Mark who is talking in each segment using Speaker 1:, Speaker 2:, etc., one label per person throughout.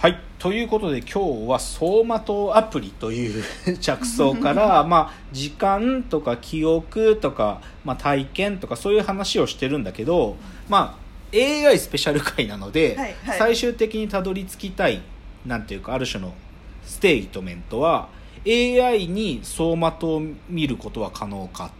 Speaker 1: はい。ということで今日は走馬灯アプリという 着想から まあ時間とか記憶とか、まあ、体験とかそういう話をしてるんだけど、まあ、AI スペシャル回なので、
Speaker 2: はいはい。
Speaker 1: 最終的にたどり着きたいなんていうかある種のステートメントは AI に走馬灯を見ることは可能か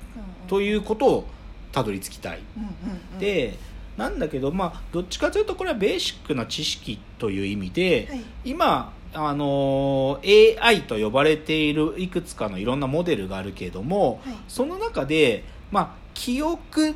Speaker 1: ということをたどり着きたい。
Speaker 2: うんうんうん、
Speaker 1: でなんだけどまあどっちかというとこれはベーシックな知識という意味で、
Speaker 2: はい。
Speaker 1: 今あのー AI と呼ばれているいくつかのいろんなモデルがあるけれども、
Speaker 2: はい。
Speaker 1: その中で、まあ、記憶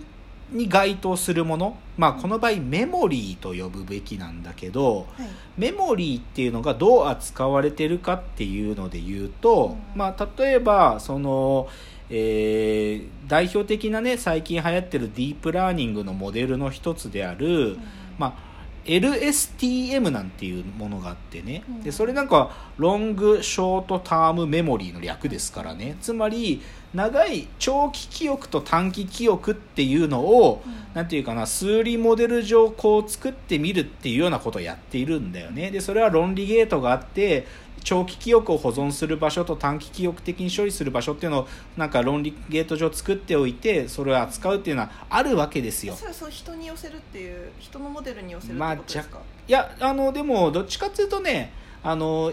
Speaker 1: に該当するもの、まあ、この場合メモリーと呼ぶべきなんだけど
Speaker 2: はい。
Speaker 1: メモリーっていうのがどう扱われてるかっていうので言うと、
Speaker 2: うん。
Speaker 1: まあ、例えばその、えー代表的なね最近流行ってるディープラーニングのモデルの一つである、まあ LSTM なんていうものがあってね、
Speaker 2: うん。
Speaker 1: でそれなんかロングショートタームメモリーの略ですからね。つまり長い長期記憶と短期記憶っていうのを、
Speaker 2: うん
Speaker 1: ていうかな数理モデル上こう作ってみるっていうようなことをやっているんだよね。でそれは論理ゲートがあって長期記憶を保存する場所と短期記憶的に処理する場所っていうのをなんか論理ゲート上作っておいてそれを扱うっていうのはあるわけですよ。
Speaker 2: それはそう人に寄せるっていう人のモデルに寄せるって
Speaker 1: まあ
Speaker 2: ことですか、
Speaker 1: いやあのでもどっちかっていうとねあの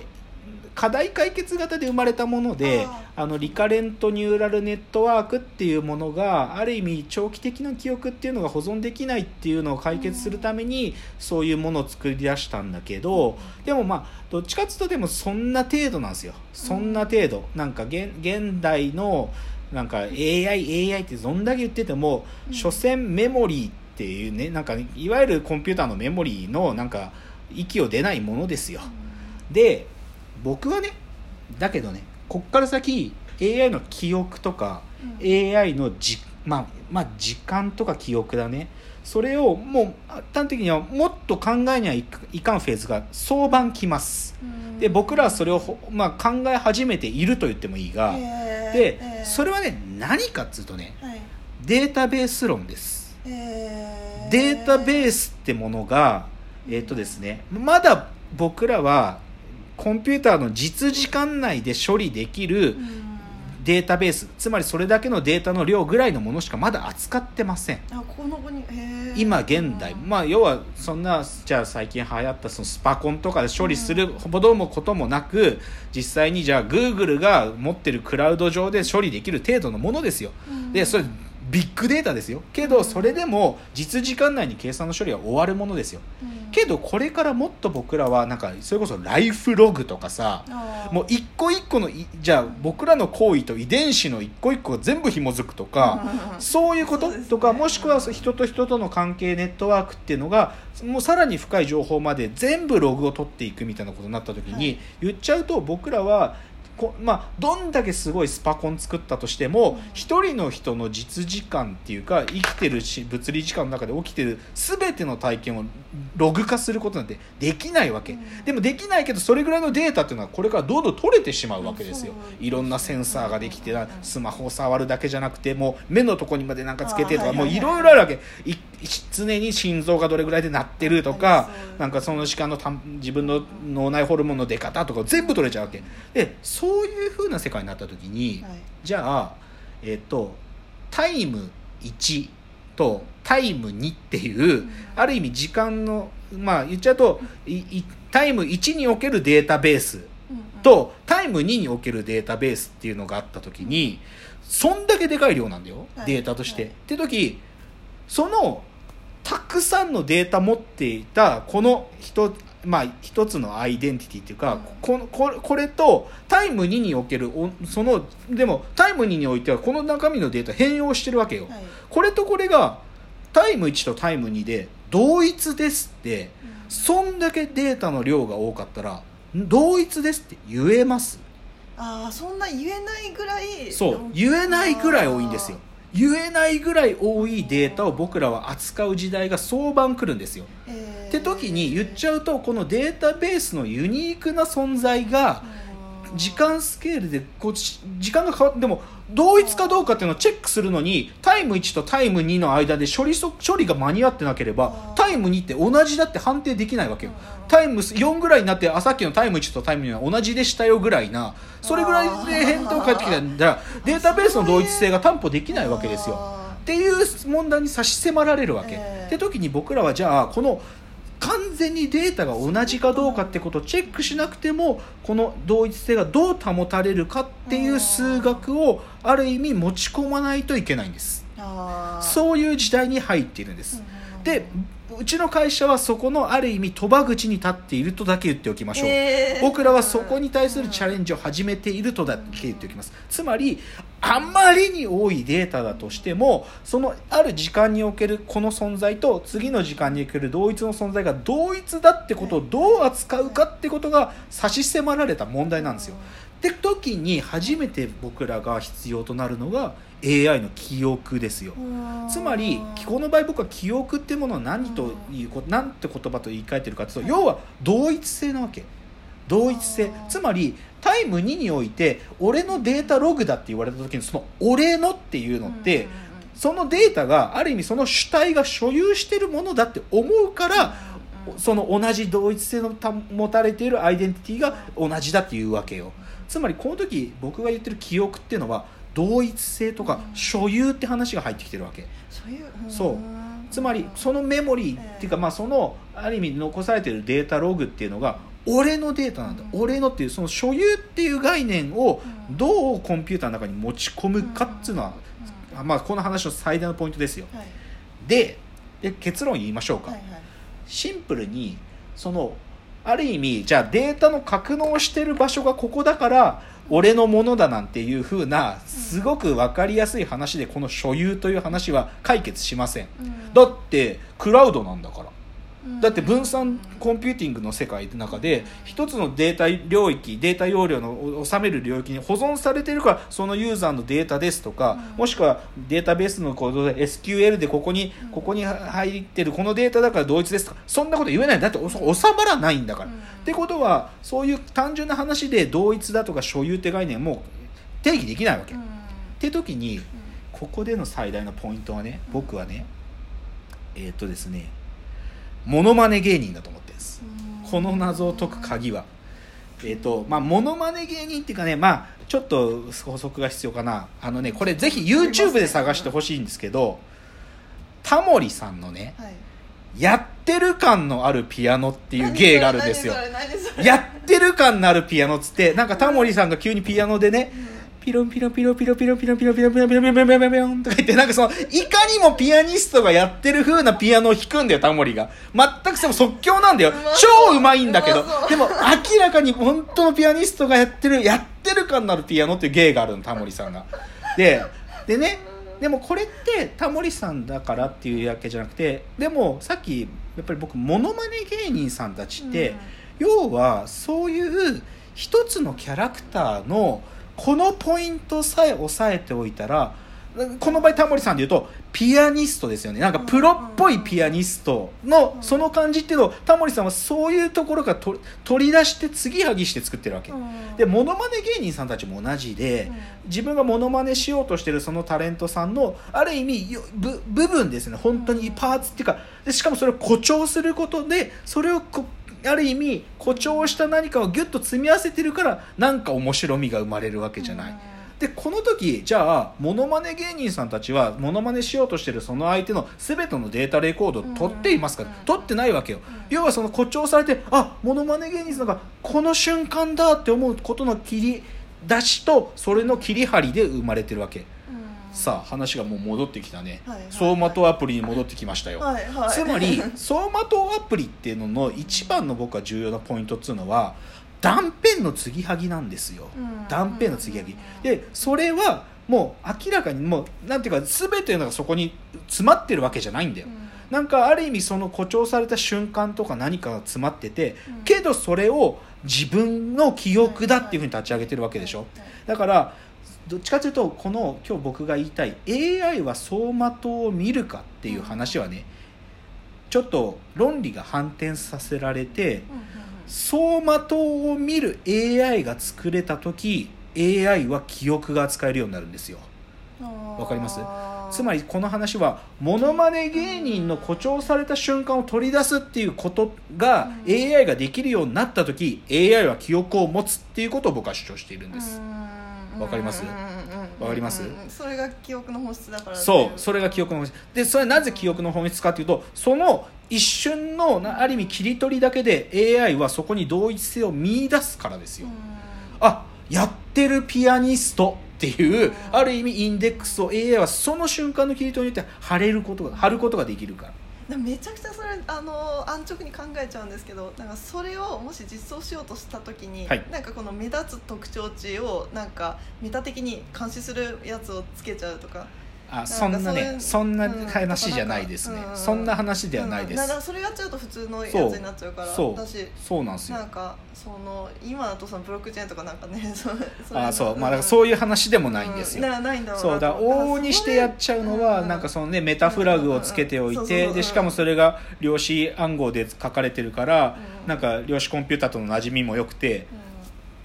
Speaker 1: 課題解決型で生まれたもので
Speaker 2: あ
Speaker 1: あのリカレントニューラルネットワークっていうものがある意味長期的な記憶っていうのが保存できないっていうのを解決するためにそういうものを作り出したんだけどでもまあどっちかっていうとでもそんな程度なんですよ。そんな程度。なんか現現代のなんか AI, AI ってどんだけ言ってても、
Speaker 2: うん。
Speaker 1: 所詮メモリーっていうねなんかいわゆるコンピューターのメモリーのなんか息を出ないものですよ。で僕はねだけどねこっから先 AI の記憶とか、
Speaker 2: うん。
Speaker 1: AI のじ、まあ、まあ時間とか記憶だね。それをもう端的にはもっと考えにはいかいかんフェーズが早晩来ます。
Speaker 2: うん。
Speaker 1: で僕らはそれをほ、まあ、考え始めていると言ってもいいが
Speaker 2: へー
Speaker 1: で
Speaker 2: へー。
Speaker 1: それはね何かっつうとね
Speaker 2: はい。
Speaker 1: データベース論です。
Speaker 2: へー。
Speaker 1: データベースってものがえっ、とですねまだ僕らはコンピューターの実時間内で処理できる
Speaker 2: うん。
Speaker 1: データベース。つまりそれだけのデータの量ぐらいのものしかまだ扱ってません。
Speaker 2: あこの子にへー。
Speaker 1: 今現代。まあ要はそんなじゃあ最近流行ったそのスパコンとかで処理するほどもこともなく実際にじゃあ Google が持ってるクラウド上で処理できる程度のものですよ。
Speaker 2: うん。
Speaker 1: でそれビッグデータですよ。けどそれでも実時間内に計算の処理は終わるものですよ。
Speaker 2: うん。
Speaker 1: けどこれからもっと僕らはなんかそれこそライフログとかさもう一個一個のいじゃあ僕らの行為と遺伝子の一個一個が全部紐づくとか
Speaker 2: うん
Speaker 1: そういうこと？とかもしくは人と人との関係ネットワークっていうのがもうさらに深い情報まで全部ログを取っていくみたいなことになった時に、
Speaker 2: はい。
Speaker 1: 言っちゃうと僕らはこまあ、どんだけすごいスパコン作ったとしても
Speaker 2: うん
Speaker 1: 一、人の人の実時間っていうか生きてるし物理時間の中で起きてる全ての体験をログ化することなんてできないわけ、
Speaker 2: うん。
Speaker 1: でもできないけどそれぐらいのデータっていうのはこれからどんどん取れてしまうわけですよ、いろんなセンサーができて
Speaker 2: うん
Speaker 1: スマホを触るだけじゃなくてもう目のとこにまでなんかつけてとかもういろいろあるわけ。い常に心臓がどれぐらいで鳴ってるとかなんかその時間のたん自分の脳内ホルモンの出方とか全部取れちゃうわけ。でそういう風な世界になった時に、
Speaker 2: はい。
Speaker 1: じゃあえっ、とタイム1とタイム2っていう、
Speaker 2: ん。
Speaker 1: ある意味時間のまあ言っちゃうといいタイム1におけるデータベース
Speaker 2: うんうん。
Speaker 1: とタイム2におけるデータベースっていうのがあった時にそんだけでかい量なんだよ、
Speaker 2: はい。
Speaker 1: データとして。
Speaker 2: はい。
Speaker 1: って時そのたくさんのデータ持っていたこの一,、まあ、一つのアイデンティティっていうか、
Speaker 2: うん。
Speaker 1: このこれこれとタイム2におけるおそのでもタイム2においてはこの中身のデータ変容してるわけよ。
Speaker 2: はい。
Speaker 1: これとこれがタイム1とタイム2で同一ですって
Speaker 2: うん。
Speaker 1: そんだけデータの量が多かったら同一ですって言えます。
Speaker 2: ああそんな言えないぐらい
Speaker 1: そう。言えないぐらい多いんですよ言えないぐらい多いデータを僕らは扱う時代が早晩来るんですよ。って時に言っちゃうとこのデータベースのユニークな存在が
Speaker 2: うん
Speaker 1: 時間スケールでこうし時間が変わってでも同一かどうかっていうのをチェックするのにタイム1とタイム2の間で処理そ処理が間に合ってなければタイム2って同じだって判定できないわけよ。タイム4ぐらいになってあさっきのタイム1とタイム2は同じでしたよぐらいな。それぐらいで返答返ってきたんだらデータベースの同一性が担保できないわけですよ。
Speaker 2: あ
Speaker 1: っていう問題に差し迫られるわけ、
Speaker 2: ええ。
Speaker 1: って時に僕らはじゃあこの完全にデータが同じかどうかってことをチェックしなくてもこの同一性がどう保たれるかっていう数学をある意味持ち込まないといけないんです。そういう時代に入っているんです。
Speaker 2: うん
Speaker 1: でうちの会社はそこのある意味賭場口に立っているとだけ言っておきましょう、
Speaker 2: え。ー
Speaker 1: 僕らはそこに対するチャレンジを始めているとだけ言っておきます。つまりあまりに多いデータだとしてもそのある時間におけるこの存在と次の時間における同一の存在が同一だってことをどう扱うかってことが差し迫られた問題なんですよって時に初めて僕らが必要となるのが AI の記憶ですよ。
Speaker 2: うん。
Speaker 1: つまりこの場合僕は記憶っていうものは何ということなんて言葉と言い換えてるかというと要は同一性なわけ。同一性。つまりタイム2において俺のデータログだって言われた時にその俺のっていうのってそのデータがある意味その主体が所有してるものだって思うからその同じ同一性の保たれているアイデンティティが同じだっていうわけよ。つまりこの時僕が言ってる記憶っていうのは同一性とか所有って話が入ってきてるわけ。
Speaker 2: そう。
Speaker 1: つまりそのメモリーっていうか、まあ、そのある意味残されているデータログっていうのが俺のデータなんだ、
Speaker 2: うん。
Speaker 1: 俺のっていうその所有っていう概念をどうコンピューターの中に持ち込むかっていうのは、まあ、この話の最大のポイントですよ。
Speaker 2: はい。
Speaker 1: でで結論言いましょうか、
Speaker 2: はいはい
Speaker 1: シンプルにそのある意味じゃあデータの格納してる場所がここだから俺のものだなんていう風なすごく分かりやすい話でこの所有という話は解決しません。
Speaker 2: うん。
Speaker 1: だってクラウドなんだから。
Speaker 2: うん
Speaker 1: だって分散コンピューティングの世界の中で一つのデータ領域データ容量の収める領域に保存されているからそのユーザーのデータですとか
Speaker 2: うん。
Speaker 1: もしくはデータベースのコードで SQL でここに
Speaker 2: うん
Speaker 1: ここに入ってるこのデータだから同一ですとかそんなこと言えない。だってお収まらないんだから。
Speaker 2: うん。
Speaker 1: ってことはそういう単純な話で同一だとか所有って概念も定義できないわけ。っ
Speaker 2: うん。
Speaker 1: て時にここでの最大のポイントはね僕はねえーっとですねモノマネ芸人だと思ってるんです。
Speaker 2: うん。
Speaker 1: この謎を解く鍵は。えーっとまあモノマネ芸人っていうかねまあちょっと補足が必要かな。あのねこれぜひ YouTube で探してほしいんですけどタモリさんのね
Speaker 2: はい。
Speaker 1: やってる感のあるピアノっていう芸があるんですよ。やってる感のあるピアノっつってなんかタモリさんが急にピアノでねピロンピロンピロンピロンピロンピロンピロンピロンピロンピロンピロンピロンピロンピロンとか言ってなんかそのいかにもピアニストがやってる風なピアノを弾くんだよタモリが全くその即興なんだよ
Speaker 2: うまそう
Speaker 1: 超うまいんだけど
Speaker 2: うまそう
Speaker 1: でも明らかに本当のピアニストがやってるやってる感のあるピアノっていう芸があるのタモリさんがででねでもこれってタモリさんだからっていうわけじゃなくてでもさっきやっぱり僕モノマネ芸人さんたちって、要はそういう一つのキャラクターのこのポイントさえ押さえておいたらこの場合タモリさんで言うとピアニストですよね。なんかプロっぽいピアニストのその感じっていうのをタモリさんはそういうところから取取り出して継ぎはぎして作ってるわけ。
Speaker 2: うん。
Speaker 1: でモノマネ芸人さんたちも同じで自分がモノマネしようとしてるそのタレントさんのある意味よ部部分ですね。本当にパーツっていうかでしかもそれを誇張することでそれをこある意味誇張した何かをギュッと積み合わせてるからなんか面白みが生まれるわけじゃない。でこの時じゃあモノマネ芸人さんたちはモノマネしようとしてるその相手の全てのデータレコードを取っていますか、
Speaker 2: うん。
Speaker 1: 取ってないわけよ。要はその誇張されてあモノマネ芸人さんがこの瞬間だって思うことの切り出しとそれの切り張りで生まれてるわけさあ話がもう戻ってきたね、
Speaker 2: はいはいはい。
Speaker 1: 走馬灯アプリに戻ってきましたよ、
Speaker 2: はいはい。
Speaker 1: つまり走馬灯アプリっていうのの一番の僕は重要なポイントっていうのは断片の継ぎはぎなんですよ、
Speaker 2: うん。
Speaker 1: 断片の継ぎはぎ。でそれはもう明らかにもうなんていうか全てのがそこに詰まってるわけじゃないんだよ、なんかある意味その誇張された瞬間とか何かが詰まってて、
Speaker 2: うん。
Speaker 1: けどそれを自分の記憶だっていうふうに立ち上げてるわけでしょ、だからどっちかというとこの今日僕が言いたい AI は走馬灯を見るかっていう話はねちょっと論理が反転させられて走馬灯を見る AI が作れた時 AI は記憶が扱えるようになるんですよ。わかります？つまりこの話はモノマネ芸人の誇張された瞬間を取り出すっていうことが AI ができるようになった時 AI は記憶を持つっていうことを僕は主張しているんですわかります？わかります？
Speaker 2: それが記憶の本質だから
Speaker 1: そうそれが記憶の本質。でそれはなぜ記憶の本質かというとその一瞬のある意味切り取りだけで AI はそこに同一性を見出すからですよ。あやってるピアニストっていうある意味インデックスを AI はその瞬間の切り取りによって貼れることが貼ることができるから
Speaker 2: めちゃくちゃそれあの安直に考えちゃうんですけどなんかそれをもし実装しようとした時に、はい、なんかこの目立つ特徴値をなんかメタ的に監視するやつをつけちゃうとか
Speaker 1: あそんなねそんな話じゃないですね、うん、そんな話ではないです、
Speaker 2: うん、それやっちゃうと普通のやつになっちゃうから
Speaker 1: そう。そうなんですよ。
Speaker 2: なんかその今だとそのブロックチェーンとかなんかね そ
Speaker 1: あそう。まあそういう話でもないんですよ、
Speaker 2: うん、ないんだ
Speaker 1: そうだ往々にしてやっちゃうのは、なんかそのねメタフラグをつけておいてでしかもそれが量子暗号で書かれてるから、なんか量子コンピューターとの馴染みも良くて、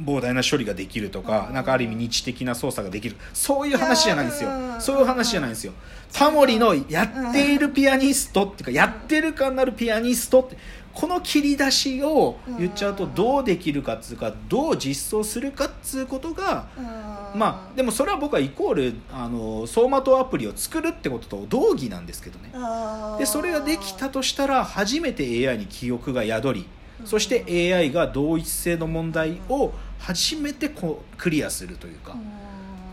Speaker 1: 膨大な処理ができるとか、なんかある意味日的な操作ができる。そういう話じゃないんですよ。そういう話じゃないんですよ。タモリのやっているピアニストっていうかやってる感なるピアニストってこの切り出しを言っちゃうとどうできるかっつうかどう実装するかっつうことがまあでもそれは僕はイコールあの走馬灯アプリを作るってことと同義なんですけどね。でそれができたとしたら初めて AI に記憶が宿りそして AI が同一性の問題を初めてこうクリアするというか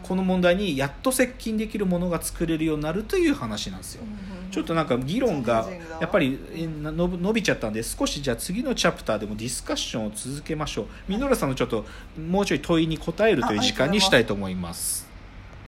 Speaker 1: この問題にやっと接近できるものが作れるようになるという話なんですよ。ちょっとなんか議論がやっぱり伸びちゃったんで少しじゃあ次のチャプターでもディスカッションを続けましょう。ミノラさんのちょっともうちょい問いに答えるという時間にしたいと思います。